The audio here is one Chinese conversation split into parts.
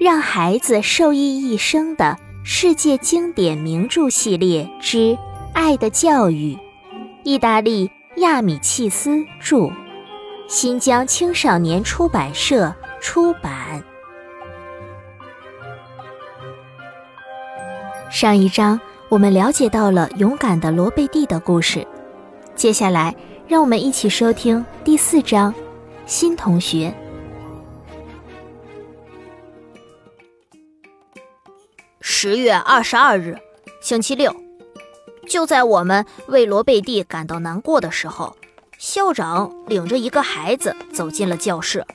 让孩子受益一生的世界经典名著系列之《爱的教育》，意大利亚米契斯著，新疆青少年出版社出版。上一章我们了解到了勇敢的罗贝蒂的故事，接下来让我们一起收听第四章。新同学。十月二十二日，星期六，就在我们为罗贝蒂感到难过的时候，校长领着一个孩子走进了教室。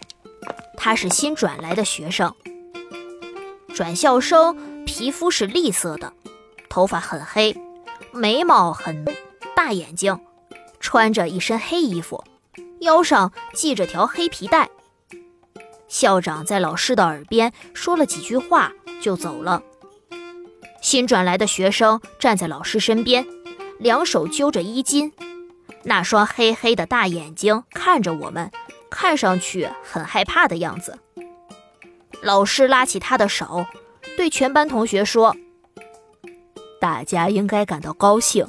他是新转来的学生。转校生皮肤是栗色的，头发很黑，眉毛很大，眼睛，穿着一身黑衣服，腰上系着条黑皮带。校长在老师的耳边说了几句话，就走了。新转来的学生站在老师身边，两手揪着衣襟，那双黑黑的大眼睛看着我们，看上去很害怕的样子。老师拉起他的手，对全班同学说：“大家应该感到高兴，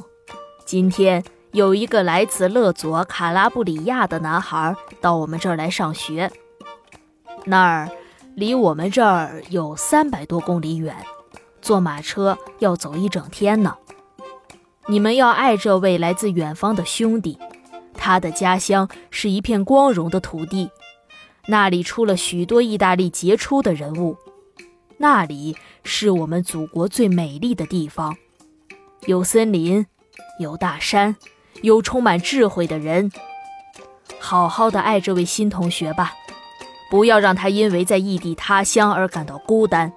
今天有一个来自勒佐卡拉布里亚的男孩到我们这儿来上学。那儿离我们这儿有三百多公里远。”坐马车要走一整天呢。你们要爱这位来自远方的兄弟，他的家乡是一片光荣的土地，那里出了许多意大利杰出的人物，那里是我们祖国最美丽的地方，有森林，有大山，有充满智慧的人。好好的爱这位新同学吧，不要让他因为在异地他乡而感到孤单，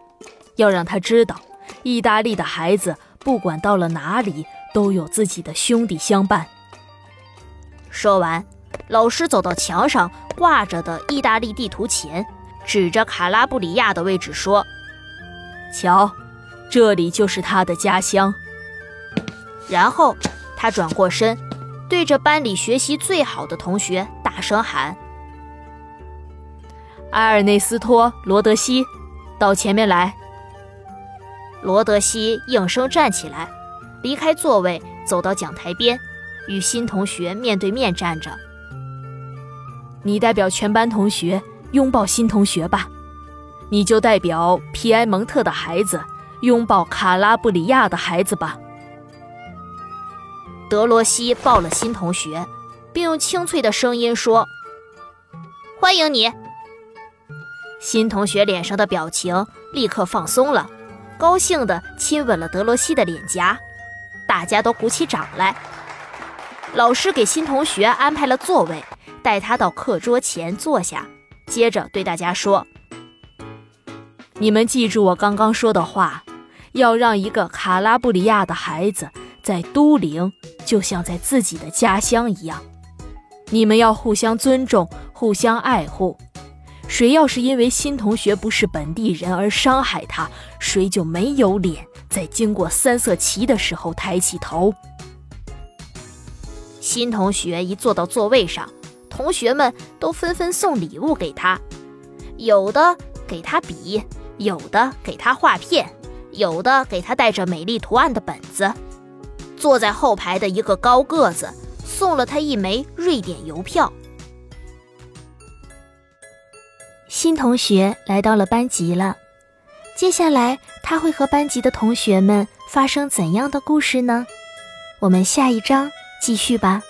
要让他知道。意大利的孩子，不管到了哪里，都有自己的兄弟相伴。说完，老师走到墙上挂着的意大利地图前，指着卡拉布里亚的位置说：“瞧，这里就是他的家乡。”然后他转过身，对着班里学习最好的同学大声喊：“埃尔内斯托·罗德西，到前面来！”罗德西应声站起来，离开座位，走到讲台边，与新同学面对面站着。你代表全班同学拥抱新同学吧，你就代表皮埃蒙特的孩子拥抱卡拉布里亚的孩子吧。德罗西抱了新同学，并用清脆的声音说：“欢迎你。”新同学脸上的表情立刻放松了。高兴地亲吻了德罗西的脸颊，大家都鼓起掌来。老师给新同学安排了座位，带他到课桌前坐下，接着对大家说：“你们记住我刚刚说的话，要让一个卡拉布里亚的孩子在都灵，就像在自己的家乡一样。你们要互相尊重，互相爱护。”谁要是因为新同学不是本地人而伤害他，谁就没有脸在经过三色旗的时候抬起头。新同学一坐到座位上，同学们都纷纷送礼物给他，有的给他笔，有的给他画片，有的给他带着美丽图案的本子。坐在后排的一个高个子送了他一枚瑞典邮票。新同学来到了班级了，接下来他会和班级的同学们发生怎样的故事呢？我们下一章继续吧。